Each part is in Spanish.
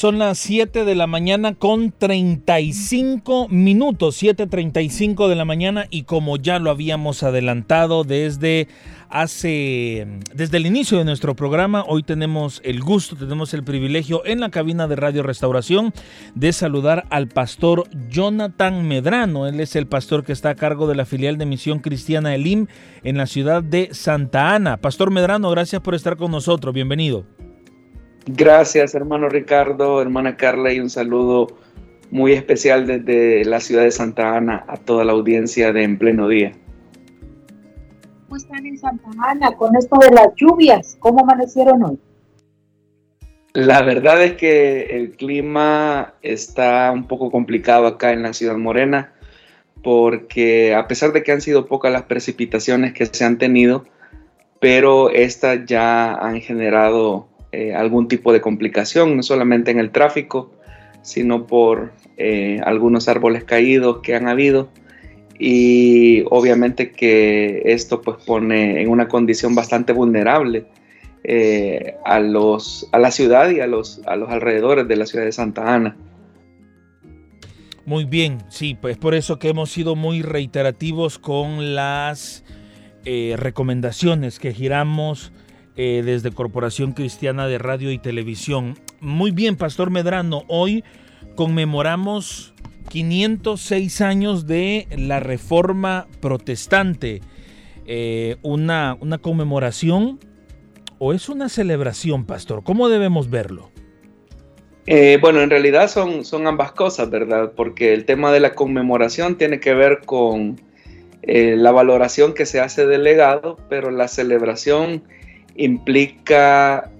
Son las 7 de la mañana con 35 minutos, 7.35 de la mañana y como ya lo habíamos adelantado desde hace, desde el inicio de nuestro programa, hoy tenemos el gusto, tenemos el privilegio en la cabina de Radio Restauración de saludar al pastor Jonathan Medrano. Él es el pastor que está a cargo de la filial de Misión Cristiana Elim en la ciudad de Santa Ana. Pastor Medrano, gracias por estar con nosotros. Bienvenido. Gracias, hermano Ricardo, hermana Carla, y un saludo muy especial desde la ciudad de Santa Ana a toda la audiencia de En Pleno Día. ¿Cómo están en Santa Ana con esto de las lluvias? ¿Cómo amanecieron hoy? La verdad es que el clima está un poco complicado acá en la ciudad morena porque a pesar de que han sido pocas las precipitaciones que se han tenido, pero estas ya han generado eh, algún tipo de complicación, no solamente en el tráfico, sino por eh, algunos árboles caídos que han habido y obviamente que esto pues pone en una condición bastante vulnerable eh, a, los, a la ciudad y a los, a los alrededores de la ciudad de Santa Ana. Muy bien, sí, pues por eso que hemos sido muy reiterativos con las eh, recomendaciones que giramos eh, desde Corporación Cristiana de Radio y Televisión. Muy bien, Pastor Medrano, hoy conmemoramos 506 años de la Reforma Protestante. Eh, una, una conmemoración o es una celebración, pastor? ¿Cómo debemos verlo? Eh, bueno, en realidad son, son ambas cosas, ¿verdad? Porque el tema de la conmemoración tiene que ver con la valoración que se hace del legado, pero la celebración implica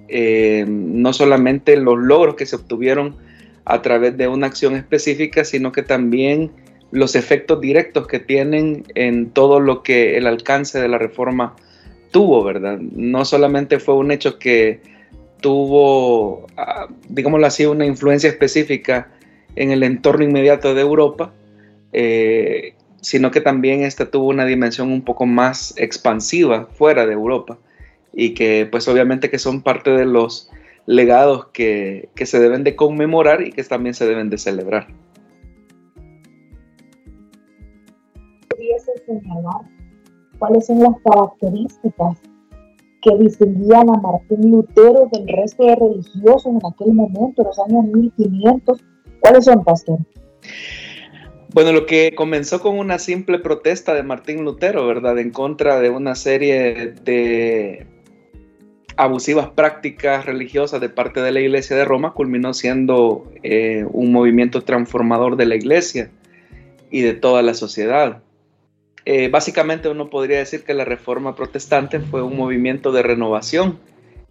no solamente los logros que se obtuvieron a través de una acción específica, sino que también los efectos directos que tienen en todo lo que el alcance de la reforma tuvo, ¿verdad? No solamente fue un hecho que tuvo, ah, digámoslo así, una influencia específica en el entorno inmediato de Europa, eh, sino que también esta tuvo una dimensión un poco más expansiva fuera de Europa y que pues obviamente que son parte de los legados que, se deben de conmemorar y que también se deben de celebrar. ¿Pudiese señalar cuáles son las características que distinguían a Martín Lutero del resto de religiosos en aquel momento, en los años 1500? ¿Cuáles son, pastor? Bueno, lo que comenzó con una simple protesta de Martín Lutero, ¿verdad? En contra de una serie de abusivas prácticas religiosas de parte de la Iglesia de Roma culminó siendo eh, un movimiento transformador de la Iglesia y de toda la sociedad. Eh, básicamente uno podría decir que la Reforma Protestante fue un movimiento de renovación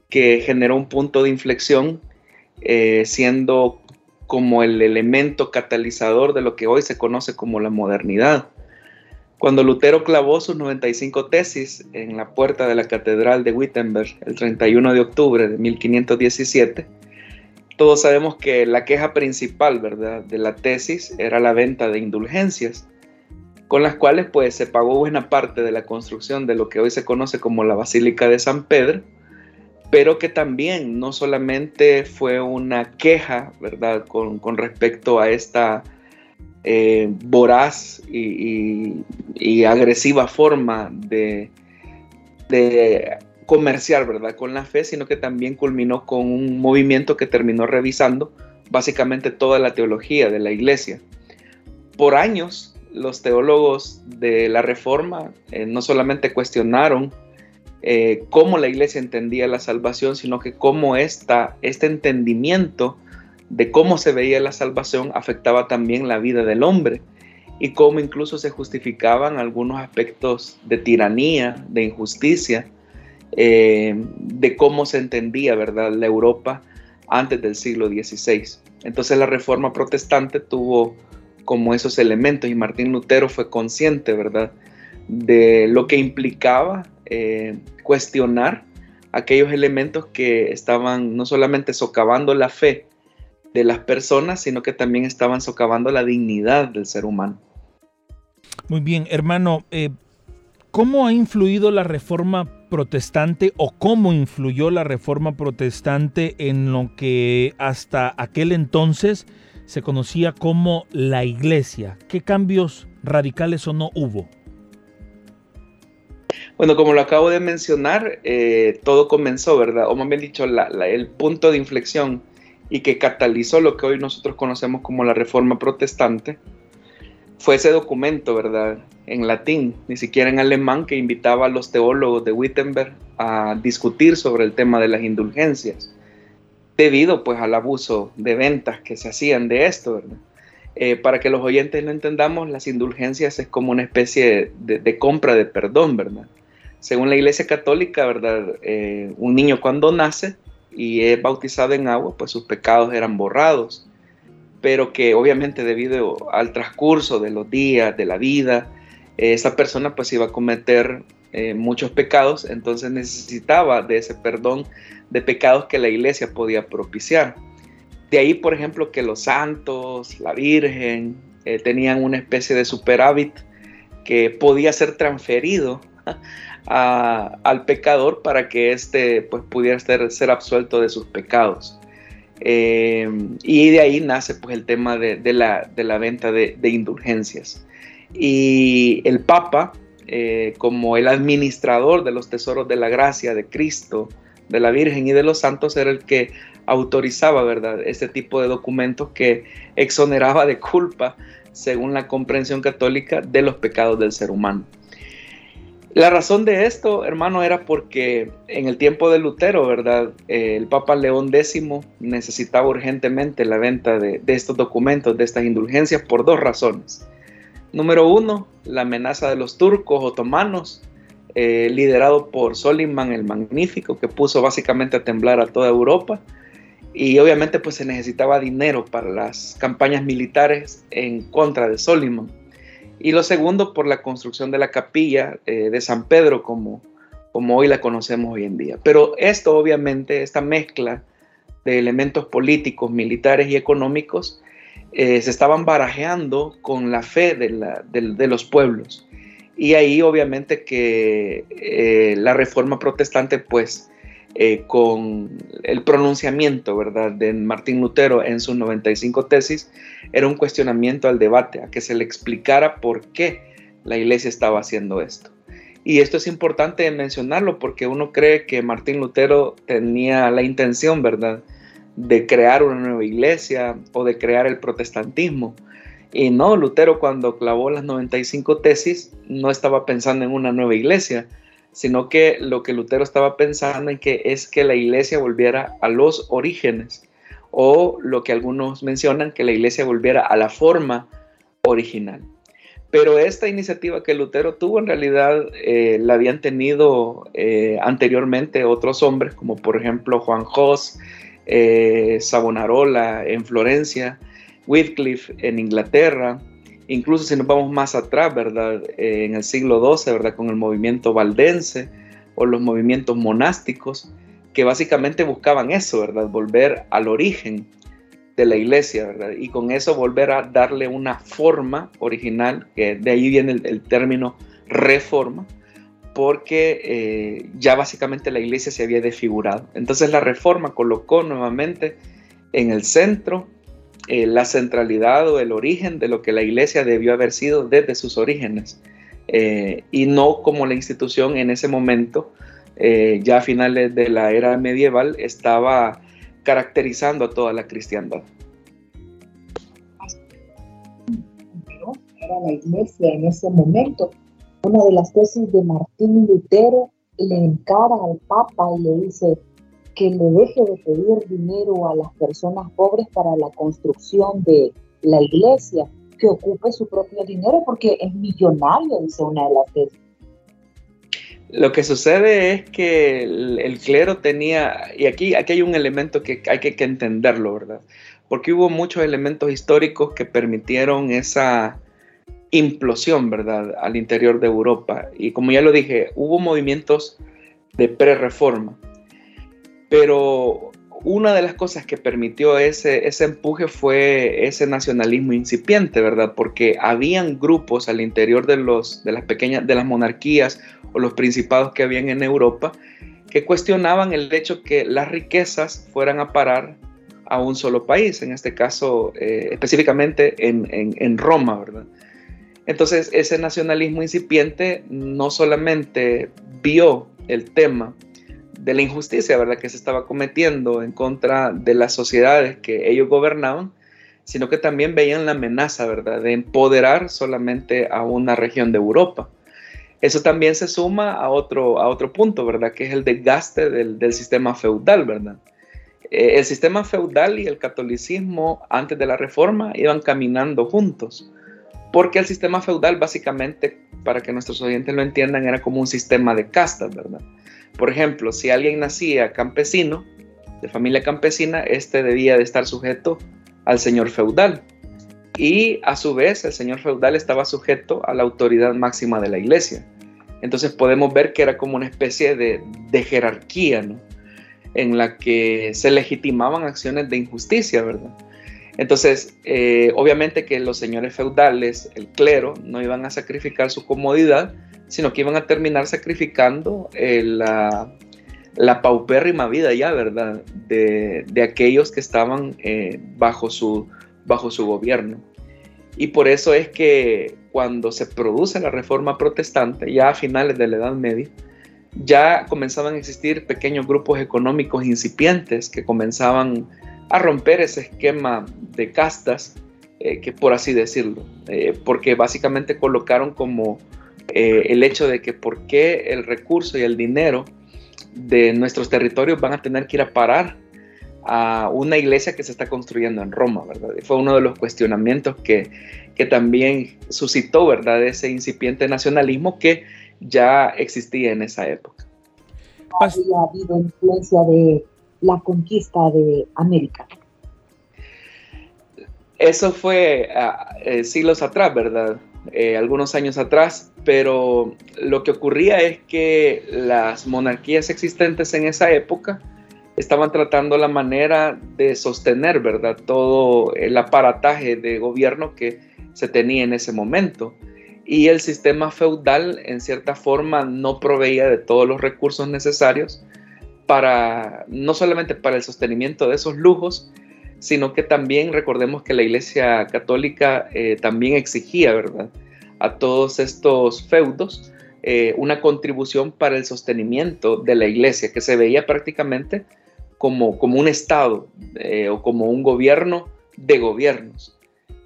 que generó un punto de inflexión eh, siendo como el elemento catalizador de lo que hoy se conoce como la modernidad. Cuando Lutero clavó sus 95 tesis en la puerta de la Catedral de Wittenberg el 31 de octubre de 1517, todos sabemos que la queja principal ¿verdad? de la tesis era la venta de indulgencias, con las cuales pues se pagó buena parte de la construcción de lo que hoy se conoce como la Basílica de San Pedro, pero que también no solamente fue una queja ¿verdad? Con, con respecto a esta eh, voraz y, agresiva forma de, de comerciar ¿verdad? con la fe, sino que también culminó con un movimiento que terminó revisando básicamente toda la teología de la iglesia. Por años, los teólogos de la Reforma eh, no solamente cuestionaron eh, cómo la iglesia entendía la salvación, sino que cómo esta, este entendimiento de cómo se veía la salvación afectaba también la vida del hombre y cómo incluso se justificaban algunos aspectos de tiranía, de injusticia, eh, de cómo se entendía, ¿verdad?, la Europa antes del siglo XVI. Entonces la reforma protestante tuvo como esos elementos y Martín Lutero fue consciente, ¿verdad?, de lo que implicaba eh, cuestionar aquellos elementos que estaban no solamente socavando la fe de las personas, sino que también estaban socavando la dignidad del ser humano. Muy bien, hermano, eh, ¿cómo ha influido la reforma protestante o cómo influyó la reforma protestante en lo que hasta aquel entonces se conocía como la iglesia? ¿Qué cambios radicales o no hubo? Bueno, como lo acabo de mencionar, eh, todo comenzó, ¿verdad? O más bien dicho, el punto de inflexión y que catalizó lo que hoy nosotros conocemos como la Reforma Protestante fue ese documento, ¿verdad? En latín, ni siquiera en alemán, que invitaba a los teólogos de Wittenberg a discutir sobre el tema de las indulgencias, debido pues al abuso de ventas que se hacían de esto, ¿verdad? Eh, para que los oyentes lo entendamos, las indulgencias es como una especie de compra de perdón, ¿verdad? según la Iglesia Católica, ¿verdad? Eh, un niño cuando nace y es bautizado en agua, pues sus pecados eran borrados, pero que obviamente debido al transcurso de los días, de la vida, esa persona pues iba a cometer eh, muchos pecados, entonces necesitaba de ese perdón de pecados que la iglesia podía propiciar. De ahí, por ejemplo, que los santos, la Virgen, eh, tenían una especie de superávit que podía ser transferido al pecador para que éste pues, pudiera ser, ser absuelto de sus pecados. Eh, y de ahí nace pues, el tema de, la, venta de, indulgencias. Y el Papa, eh, como el administrador de los tesoros de la gracia de Cristo, de la Virgen y de los santos, era el que autorizaba, ¿verdad?, este tipo de documentos que exoneraba de culpa, según la comprensión católica, de los pecados del ser humano. La razón de esto, hermano, era porque en el tiempo de Lutero, ¿verdad? Eh, el Papa León X necesitaba urgentemente la venta de, estos documentos, de estas indulgencias, por dos razones. Número uno, la amenaza de los turcos otomanos, eh, liderado por Soliman el Magnífico, que puso básicamente a temblar a toda Europa. Y obviamente pues se necesitaba dinero para las campañas militares en contra de Soliman y lo segundo por la construcción de la capilla eh, de San Pedro como, como hoy la conocemos hoy en día. Pero esto obviamente, esta mezcla de elementos políticos, militares y económicos, eh, se estaban barajeando con la fe de, los pueblos. Y ahí obviamente que eh, la reforma protestante pues eh, con el pronunciamiento, ¿verdad?, de Martín Lutero en sus 95 tesis, era un cuestionamiento al debate, a que se le explicara por qué la iglesia estaba haciendo esto. Y esto es importante mencionarlo porque uno cree que Martín Lutero tenía la intención, ¿verdad?, de crear una nueva iglesia o de crear el protestantismo. Y no, Lutero cuando clavó las 95 tesis no estaba pensando en una nueva iglesia, sino que lo que Lutero estaba pensando en que es que la iglesia volviera a los orígenes, o lo que algunos mencionan, que la iglesia volviera a la forma original. Pero esta iniciativa que Lutero tuvo en realidad eh, la habían tenido eh, anteriormente otros hombres, como por ejemplo Juan Jos, eh, Savonarola en Florencia, Wycliffe en Inglaterra, Incluso si nos vamos más atrás, ¿verdad? Eh, en el siglo XII, ¿verdad? Con el movimiento valdense o los movimientos monásticos, que básicamente buscaban eso, ¿verdad? Volver al origen de la iglesia, ¿verdad? Y con eso volver a darle una forma original, que de ahí viene el, término reforma, porque eh, ya básicamente la iglesia se había desfigurado. Entonces la reforma colocó nuevamente en el centro eh, la centralidad o el origen de lo que la iglesia debió haber sido desde sus orígenes eh, y no como la institución en ese momento, eh, ya a finales de la era medieval, estaba caracterizando a toda la cristiandad. Era la iglesia en ese momento. Una de las tesis de Martín Lutero le encara al Papa y le dice, que le deje de pedir dinero a las personas pobres para la construcción de la iglesia, que ocupe su propio dinero porque es millonario, dice una de las tesis. Lo que sucede es que el, clero tenía, y aquí, aquí hay un elemento que hay que, que, entenderlo, ¿verdad? Porque hubo muchos elementos históricos que permitieron esa implosión, ¿verdad?, al interior de Europa. Y como ya lo dije, hubo movimientos de pre-reforma. Pero una de las cosas que permitió ese, ese empuje fue ese nacionalismo incipiente, ¿verdad? Porque habían grupos al interior de, los, de las pequeñas, de las monarquías o los principados que habían en Europa que cuestionaban el hecho que las riquezas fueran a parar a un solo país, en este caso eh, específicamente en, en Roma, ¿verdad? Entonces ese nacionalismo incipiente no solamente vio el tema de la injusticia, ¿verdad?, que se estaba cometiendo en contra de las sociedades que ellos gobernaban, sino que también veían la amenaza, ¿verdad?, de empoderar solamente a una región de Europa. Eso también se suma a otro, a otro punto, ¿verdad?, que es el desgaste del, sistema feudal, ¿verdad? Eh, el sistema feudal y el catolicismo antes de la reforma iban caminando juntos, porque el sistema feudal básicamente, para que nuestros oyentes lo entiendan, era como un sistema de castas, ¿verdad? Por ejemplo, si alguien nacía campesino, de familia campesina, este debía de estar sujeto al señor feudal. Y a su vez, el señor feudal estaba sujeto a la autoridad máxima de la iglesia. Entonces podemos ver que era como una especie de, jerarquía, ¿no? En la que se legitimaban acciones de injusticia, ¿verdad? Entonces, eh, obviamente que los señores feudales, el clero, no iban a sacrificar su comodidad, sino que iban a terminar sacrificando eh, la, la, paupérrima vida ya, ¿verdad? De, aquellos que estaban eh, bajo, su, bajo su gobierno. Y por eso es que cuando se produce la reforma protestante, ya a finales de la Edad Media, ya comenzaban a existir pequeños grupos económicos incipientes que comenzaban a romper ese esquema de castas, eh, que por así decirlo, porque básicamente colocaron como eh, el hecho de que por qué el recurso y el dinero de nuestros territorios van a tener que ir a parar a una iglesia que se está construyendo en Roma, ¿verdad? fue uno de los cuestionamientos que, que también suscitó, ¿verdad? Ese incipiente nacionalismo que ya existía en esa época. Había habido influencia de la conquista de América. Eso fue ah, eh, siglos atrás, ¿verdad? Eh, algunos años atrás, pero lo que ocurría es que las monarquías existentes en esa época estaban tratando la manera de sostener, ¿verdad? Todo el aparataje de gobierno que se tenía en ese momento. Y el sistema feudal, en cierta forma, no proveía de todos los recursos necesarios para, no solamente para el sostenimiento de esos lujos, sino que también recordemos que la Iglesia Católica eh, también exigía, ¿verdad?, a todos estos feudos eh, una contribución para el sostenimiento de la Iglesia, que se veía prácticamente como, como un Estado eh, o como un gobierno de gobiernos.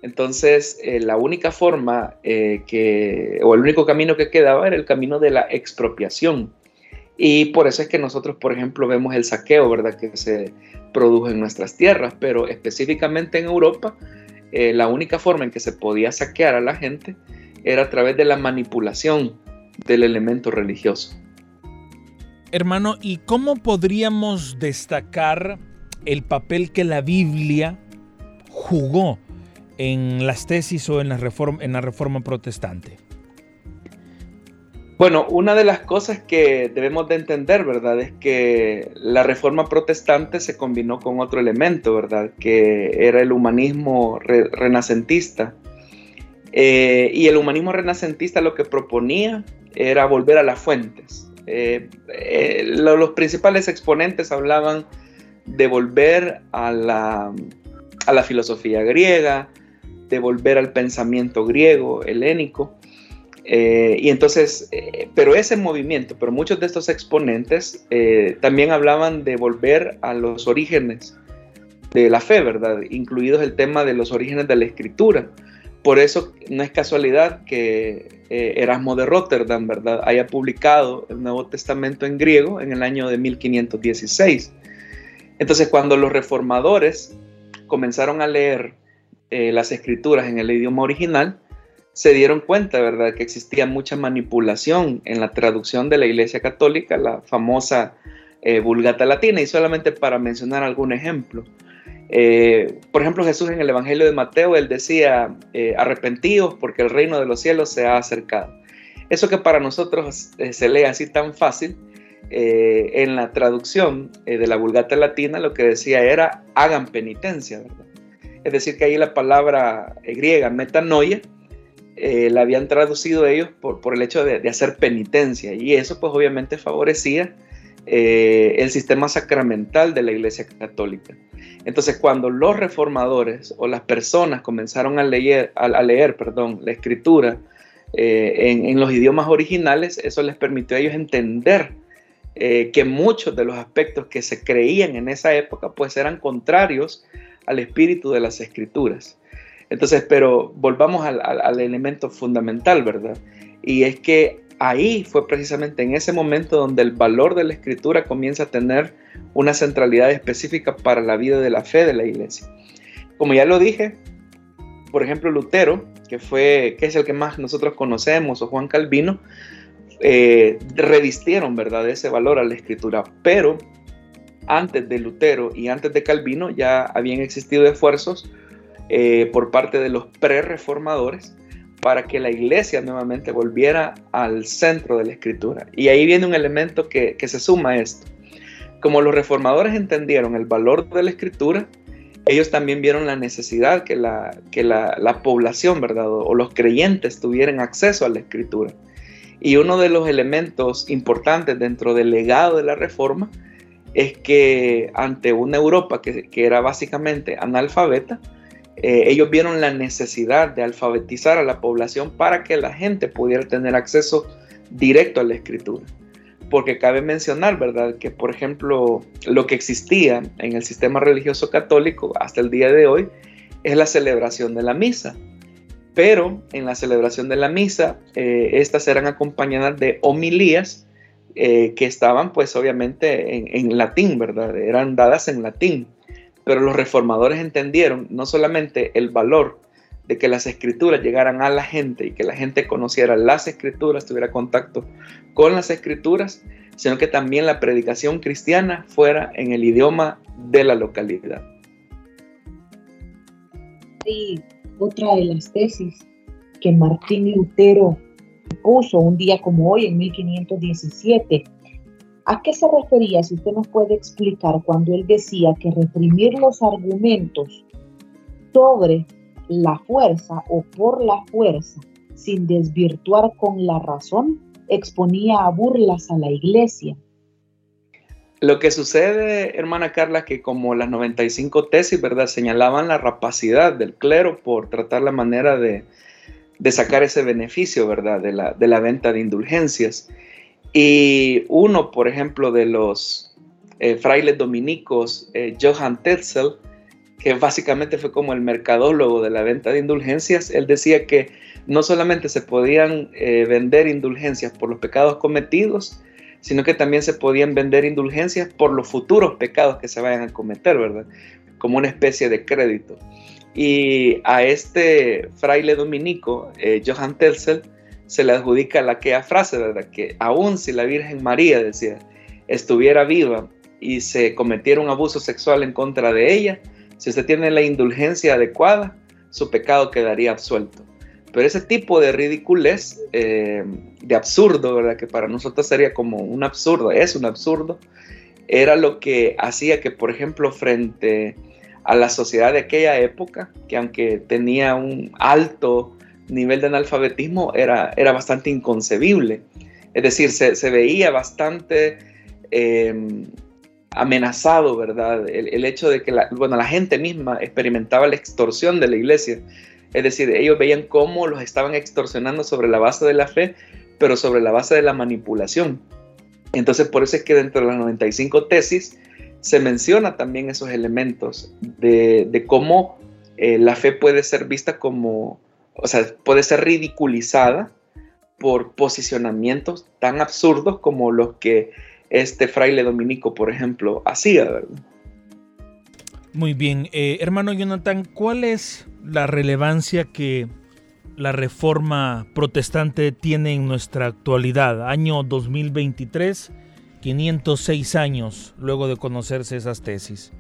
Entonces, la única forma que, o el único camino que quedaba era el camino de la expropiación. Y por eso es que nosotros, por ejemplo, vemos el saqueo, ¿verdad? Que se produjo en nuestras tierras, pero específicamente en Europa, eh, la única forma en que se podía saquear a la gente era a través de la manipulación del elemento religioso. Hermano, ¿y cómo podríamos destacar el papel que la Biblia jugó en las tesis o en la reforma, en la reforma protestante? Bueno, una de las cosas que debemos de entender, ¿verdad? Es que la reforma protestante se combinó con otro elemento, ¿verdad? Que era el humanismo renacentista. Eh, y el humanismo renacentista lo que proponía era volver a las fuentes. Eh, eh, los principales exponentes hablaban de volver a la, a la filosofía griega, de volver al pensamiento griego, helénico. Eh, y entonces, eh, pero ese movimiento, pero muchos de estos exponentes eh, también hablaban de volver a los orígenes de la fe, ¿verdad? Incluidos el tema de los orígenes de la escritura. Por eso no es casualidad que Erasmo de Rotterdam, ¿verdad?, haya publicado el Nuevo Testamento en griego en el año de 1516. Entonces, cuando los reformadores comenzaron a leer las escrituras en el idioma original, se dieron cuenta, ¿verdad?, que existía mucha manipulación en la traducción de la Iglesia Católica, la famosa eh, Vulgata Latina, y solamente para mencionar algún ejemplo. Eh, por ejemplo, Jesús en el Evangelio de Mateo, él decía, eh, arrepentidos porque el reino de los cielos se ha acercado. Eso que para nosotros se lee así tan fácil, en la traducción de la Vulgata Latina lo que decía era hagan penitencia, ¿verdad? Es decir, que ahí la palabra griega metanoia la habían traducido ellos por, por el hecho de, de, hacer penitencia y eso pues obviamente favorecía eh, el sistema sacramental de la Iglesia Católica. Entonces, cuando los reformadores o las personas comenzaron a leer, a, leer perdón, la escritura eh, en, los idiomas originales, eso les permitió a ellos entender eh, que muchos de los aspectos que se creían en esa época, pues eran contrarios al espíritu de las escrituras. Entonces, pero volvamos al, elemento fundamental, ¿verdad? Y es que ahí fue precisamente en ese momento donde el valor de la escritura comienza a tener una centralidad específica para la vida de la fe de la iglesia. Como ya lo dije, por ejemplo, Lutero, que, fue, que es el que más nosotros conocemos, o Juan Calvino, eh, revistieron ¿verdad? ese valor a la escritura, pero antes de Lutero y antes de Calvino ya habían existido esfuerzos eh, por parte de los pre-reformadores para que la iglesia nuevamente volviera al centro de la escritura. Y ahí viene un elemento que, se suma a esto. Como los reformadores entendieron el valor de la escritura, ellos también vieron la necesidad que la, que la, población, ¿verdad? O los creyentes tuvieran acceso a la escritura. Y uno de los elementos importantes dentro del legado de la reforma es que ante una Europa que, que era básicamente analfabeta, eh, ellos vieron la necesidad de alfabetizar a la población para que la gente pudiera tener acceso directo a la escritura. Porque cabe mencionar, ¿verdad?, que por ejemplo lo que existía en el sistema religioso católico hasta el día de hoy es la celebración de la misa. Pero en la celebración de la misa, eh, estas eran acompañadas de homilías eh, que estaban pues obviamente en, en latín, ¿verdad? Eran dadas en latín. Pero los reformadores entendieron no solamente el valor de que las escrituras llegaran a la gente y que la gente conociera las escrituras, tuviera contacto con las escrituras, sino que también la predicación cristiana fuera en el idioma de la localidad. Y otra de las tesis que Martín Lutero puso un día como hoy, en 1517, ¿A qué se refería, si usted nos puede explicar, cuando él decía que reprimir los argumentos sobre la fuerza o por la fuerza, sin desvirtuar con la razón, exponía a burlas a la iglesia? Lo que sucede, hermana Carla, que como las 95 tesis, ¿verdad? Señalaban la rapacidad del clero por tratar la manera de, sacar ese beneficio, ¿verdad? De la, de la venta de indulgencias. Y uno, por ejemplo, de los eh, frailes dominicos, eh, Johann Tetzel, que básicamente fue como el mercadólogo de la venta de indulgencias, él decía que no solamente se podían eh, vender indulgencias por los pecados cometidos, sino que también se podían vender indulgencias por los futuros pecados que se vayan a cometer, ¿verdad? Como una especie de crédito. Y a este fraile dominico, Johann Tetzel, se le adjudica la aquella frase, ¿verdad? Que aún si la Virgen María, decía, estuviera viva y se cometiera un abuso sexual en contra de ella, si usted tiene la indulgencia adecuada, su pecado quedaría absuelto. Pero ese tipo de ridiculez, eh, de absurdo, ¿verdad? Que para nosotros sería como un absurdo, es un absurdo, era lo que hacía que, por ejemplo, frente a la sociedad de aquella época, que aunque tenía un alto nivel de analfabetismo era, era bastante inconcebible. Es decir, se, veía bastante em, amenazado, ¿verdad? El, hecho de que la, bueno, la gente misma experimentaba la extorsión de la iglesia. Es decir, ellos veían cómo los estaban extorsionando sobre la base de la fe, pero sobre la base de la manipulación. Entonces, por eso es que dentro de las 95 tesis se menciona también esos elementos de, cómo eh, la fe puede ser vista como, o sea, puede ser ridiculizada por posicionamientos tan absurdos como los que este fraile dominico, por ejemplo, hacía, ¿verdad? Muy bien, eh, hermano Jonathan, ¿cuál es la relevancia que la reforma protestante tiene en nuestra actualidad? Año 2023, 506 años luego de conocerse esas tesis.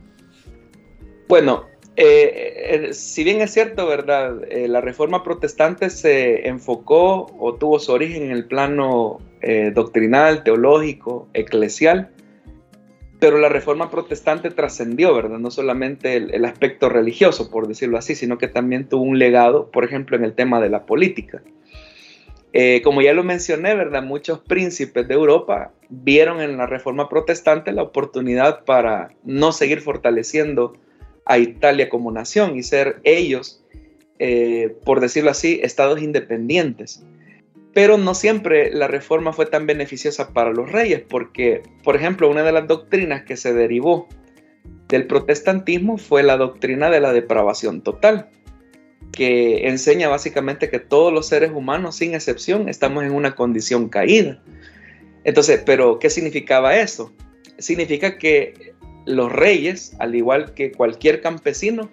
Bueno, eh, eh, si bien es cierto, ¿verdad? Eh, la reforma protestante se enfocó o tuvo su origen en el plano doctrinal, teológico, eclesial, pero la reforma protestante trascendió, ¿verdad? No solamente el, aspecto religioso, por decirlo así, sino que también tuvo un legado, por ejemplo, en el tema de la política. como ya lo mencioné, ¿verdad? Muchos príncipes de Europa vieron en la reforma protestante la oportunidad para no seguir fortaleciendo a Italia como nación y ser ellos, eh, por decirlo así, estados independientes. Pero no siempre la reforma fue tan beneficiosa para los reyes, porque, por ejemplo, una de las doctrinas que se derivó del protestantismo fue la doctrina de la depravación total, que enseña básicamente que todos los seres humanos, sin excepción, estamos en una condición caída. Entonces, ¿pero qué significaba eso? Significa que los reyes, al igual que cualquier campesino,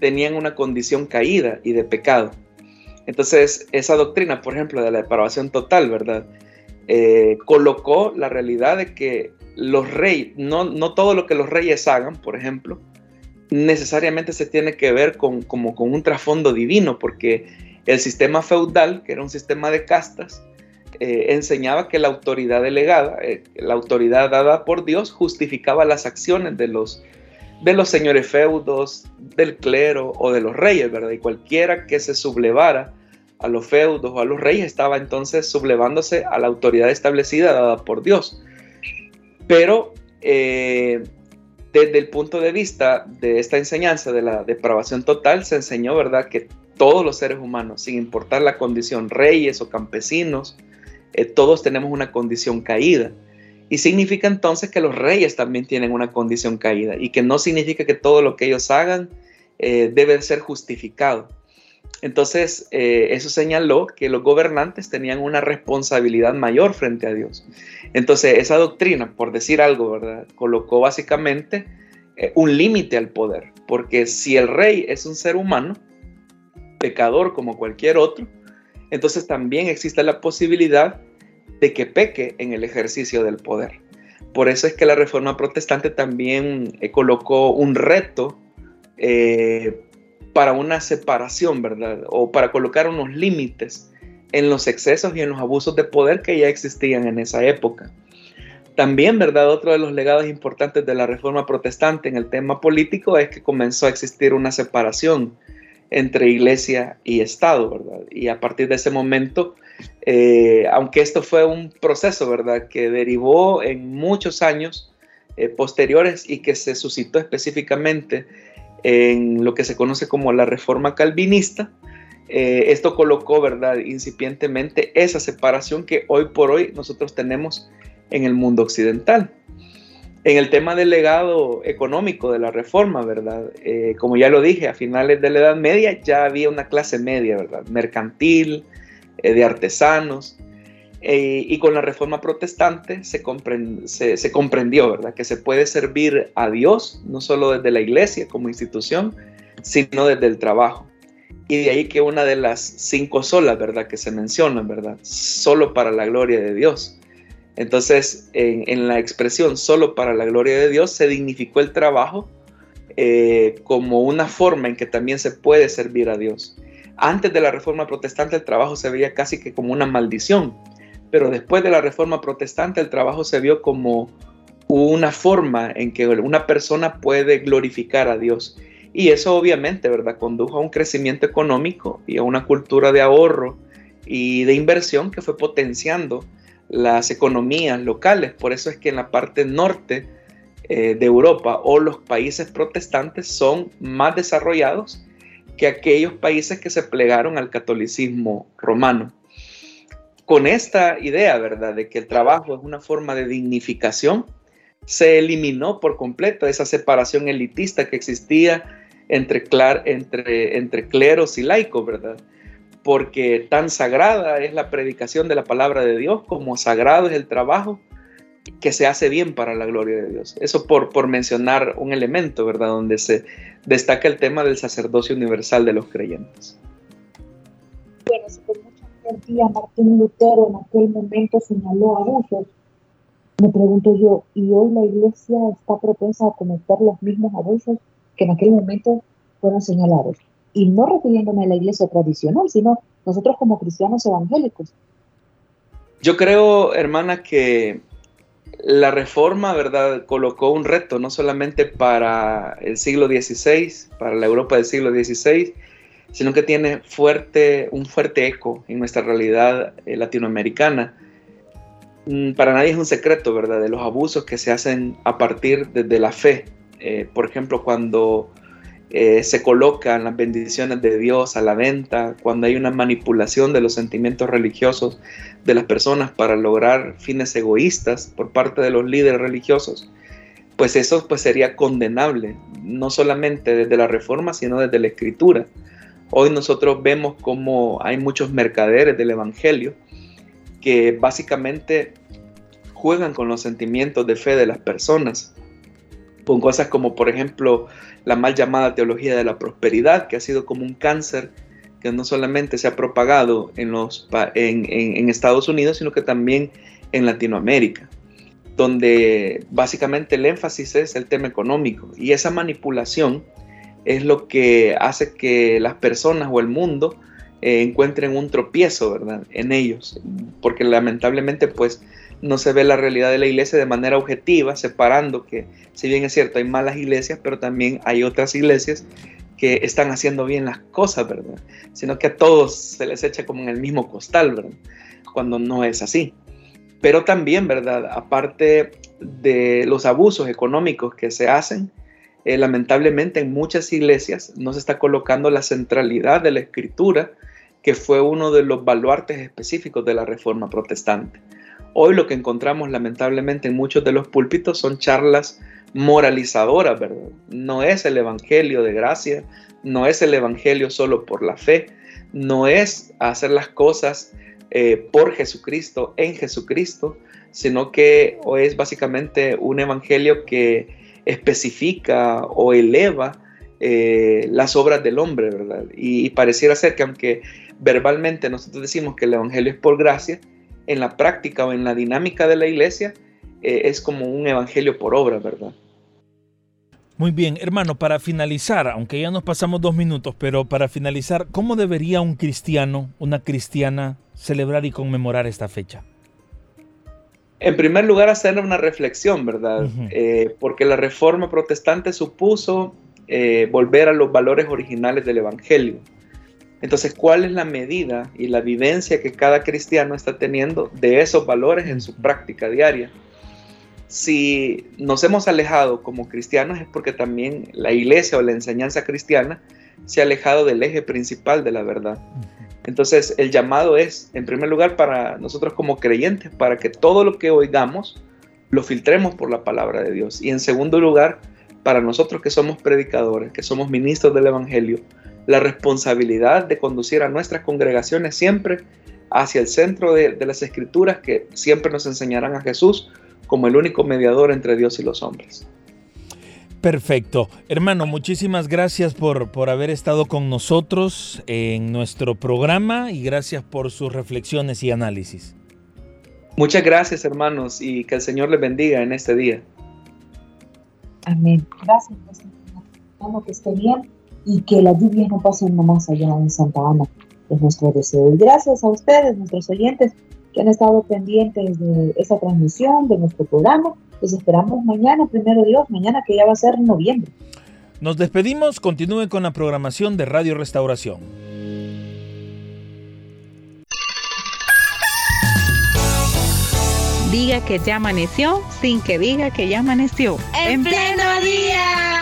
tenían una condición caída y de pecado. Entonces, esa doctrina, por ejemplo, de la depravación total, ¿verdad? Eh, colocó la realidad de que los reyes, no, no todo lo que los reyes hagan, por ejemplo, necesariamente se tiene que ver con, como con un trasfondo divino, porque el sistema feudal, que era un sistema de castas, eh, enseñaba que la autoridad delegada, eh, la autoridad dada por Dios, justificaba las acciones de los, de los señores feudos, del clero o de los reyes, ¿verdad? Y cualquiera que se sublevara a los feudos o a los reyes estaba entonces sublevándose a la autoridad establecida dada por Dios. Pero eh, desde el punto de vista de esta enseñanza de la depravación total, se enseñó, ¿verdad?, que todos los seres humanos, sin importar la condición, reyes o campesinos, eh, todos tenemos una condición caída. Y significa entonces que los reyes también tienen una condición caída y que no significa que todo lo que ellos hagan eh, debe ser justificado. Entonces, eh, eso señaló que los gobernantes tenían una responsabilidad mayor frente a Dios. Entonces, esa doctrina, por decir algo, ¿verdad? Colocó básicamente un límite al poder, porque si el rey es un ser humano, pecador como cualquier otro, entonces también existe la posibilidad de que peque en el ejercicio del poder. Por eso es que la reforma protestante también eh, colocó un reto eh, para una separación, ¿verdad? O para colocar unos límites en los excesos y en los abusos de poder que ya existían en esa época. También, ¿verdad? Otro de los legados importantes de la reforma protestante en el tema político es que comenzó a existir una separación entre iglesia y Estado, ¿verdad? Y a partir de ese momento, eh, aunque esto fue un proceso, ¿verdad? Que derivó en muchos años eh, posteriores y que se suscitó específicamente en lo que se conoce como la reforma calvinista, eh, esto colocó, ¿verdad? Incipientemente esa separación que hoy por hoy nosotros tenemos en el mundo occidental. En el tema del legado económico de la reforma, ¿verdad? Eh, como ya lo dije, a finales de la Edad Media ya había una clase media, ¿verdad? Mercantil, eh, de artesanos. Eh, y con la reforma protestante se, se, comprendió, ¿verdad? Que se puede servir a Dios, no solo desde la iglesia como institución, sino desde el trabajo. Y de ahí que una de las cinco solas, ¿verdad? Que se mencionan, ¿verdad? Solo para la gloria de Dios. Entonces, en, la expresión solo para la gloria de Dios, se dignificó el trabajo eh, como una forma en que también se puede servir a Dios. Antes de la reforma protestante el trabajo se veía casi que como una maldición, pero después de la reforma protestante el trabajo se vio como una forma en que una persona puede glorificar a Dios. Y eso obviamente, ¿verdad? Condujo a un crecimiento económico y a una cultura de ahorro y de inversión que fue potenciando las economías locales. Por eso es que en la parte norte eh, de Europa o los países protestantes son más desarrollados que aquellos países que se plegaron al catolicismo romano. Con esta idea, ¿verdad?, de que el trabajo es una forma de dignificación, se eliminó por completo esa separación elitista que existía entre, entre, entre cleros y laicos, ¿verdad? Porque tan sagrada es la predicación de la palabra de Dios como sagrado es el trabajo que se hace bien para la gloria de Dios. Eso por, por mencionar un elemento, ¿verdad? Donde se destaca el tema del sacerdocio universal de los creyentes. Bueno, si por mucha energía Martín Lutero en aquel momento señaló abusos, me pregunto yo, ¿y hoy la iglesia está propensa a cometer los mismos abusos que en aquel momento fueron señalados? Y no refiriéndome a la iglesia tradicional, sino nosotros como cristianos evangélicos. Yo creo, hermana, que la reforma, ¿verdad?, colocó un reto no solamente para el siglo XVI, para la Europa del siglo XVI, sino que tiene fuerte, un fuerte eco en nuestra realidad eh, latinoamericana. Mm, para nadie es un secreto, ¿verdad?, de los abusos que se hacen a partir de, la fe. Eh, por ejemplo, cuando eh, se colocan las bendiciones de Dios a la venta, cuando hay una manipulación de los sentimientos religiosos de las personas para lograr fines egoístas por parte de los líderes religiosos, pues eso pues sería condenable, no solamente desde la reforma, sino desde la escritura. Hoy nosotros vemos como hay muchos mercaderes del Evangelio que básicamente juegan con los sentimientos de fe de las personas, con cosas como por ejemplo la mal llamada teología de la prosperidad, que ha sido como un cáncer que no solamente se ha propagado en, los, en, Estados Unidos, sino que también en Latinoamérica, donde básicamente el énfasis es el tema económico y esa manipulación es lo que hace que las personas o el mundo eh, encuentren un tropiezo, ¿verdad? En ellos, porque lamentablemente pues no se ve la realidad de la iglesia de manera objetiva, separando que, si bien es cierto, hay malas iglesias, pero también hay otras iglesias que están haciendo bien las cosas, ¿verdad? Sino que a todos se les echa como en el mismo costal, ¿verdad? Cuando no es así. Pero también, ¿verdad? Aparte de los abusos económicos que se hacen, eh, lamentablemente en muchas iglesias no se está colocando la centralidad de la escritura, que fue uno de los baluartes específicos de la reforma protestante. Hoy lo que encontramos lamentablemente en muchos de los púlpitos son charlas moralizadoras, ¿verdad? No es el Evangelio de gracia, no es el Evangelio solo por la fe, no es hacer las cosas eh, por Jesucristo, en Jesucristo, sino que es básicamente un Evangelio que especifica o eleva eh, las obras del hombre, ¿verdad? y pareciera ser que aunque verbalmente nosotros decimos que el Evangelio es por gracia, en la práctica o en la dinámica de la iglesia eh, es como un evangelio por obra, ¿verdad? Muy bien, hermano, para finalizar, aunque ya nos pasamos dos minutos, pero para finalizar, ¿cómo debería un cristiano, una cristiana, celebrar y conmemorar esta fecha? En primer lugar, hacer una reflexión, ¿verdad? Eh, porque la reforma protestante supuso eh, volver a los valores originales del Evangelio. Entonces, ¿cuál es la medida y la vivencia que cada cristiano está teniendo de esos valores en su práctica diaria? Si nos hemos alejado como cristianos es porque también la iglesia o la enseñanza cristiana se ha alejado del eje principal de la verdad. Entonces, el llamado es, en primer lugar, para nosotros como creyentes, para que todo lo que oigamos lo filtremos por la palabra de Dios. Y en segundo lugar, para nosotros que somos predicadores, que somos ministros del Evangelio, la responsabilidad de conducir a nuestras congregaciones siempre hacia el centro de, las escrituras que siempre nos enseñarán a Jesús como el único mediador entre Dios y los hombres. Perfecto. Hermano, muchísimas gracias por, por haber estado con nosotros en nuestro programa y gracias por sus reflexiones y análisis. Muchas gracias, hermanos, y que el Señor les bendiga en este día. Amén. Gracias, que esté bien y que las lluvias no pasen más allá en Santa Ana. Es nuestro deseo. Y gracias a ustedes, nuestros oyentes, que han estado pendientes de esa transmisión, de nuestro programa. Les esperamos mañana, primero Dios, mañana que ya va a ser noviembre. Nos despedimos, continúen con la programación de Radio Restauración. Diga que ya amaneció sin que diga que ya amaneció. En, pleno día.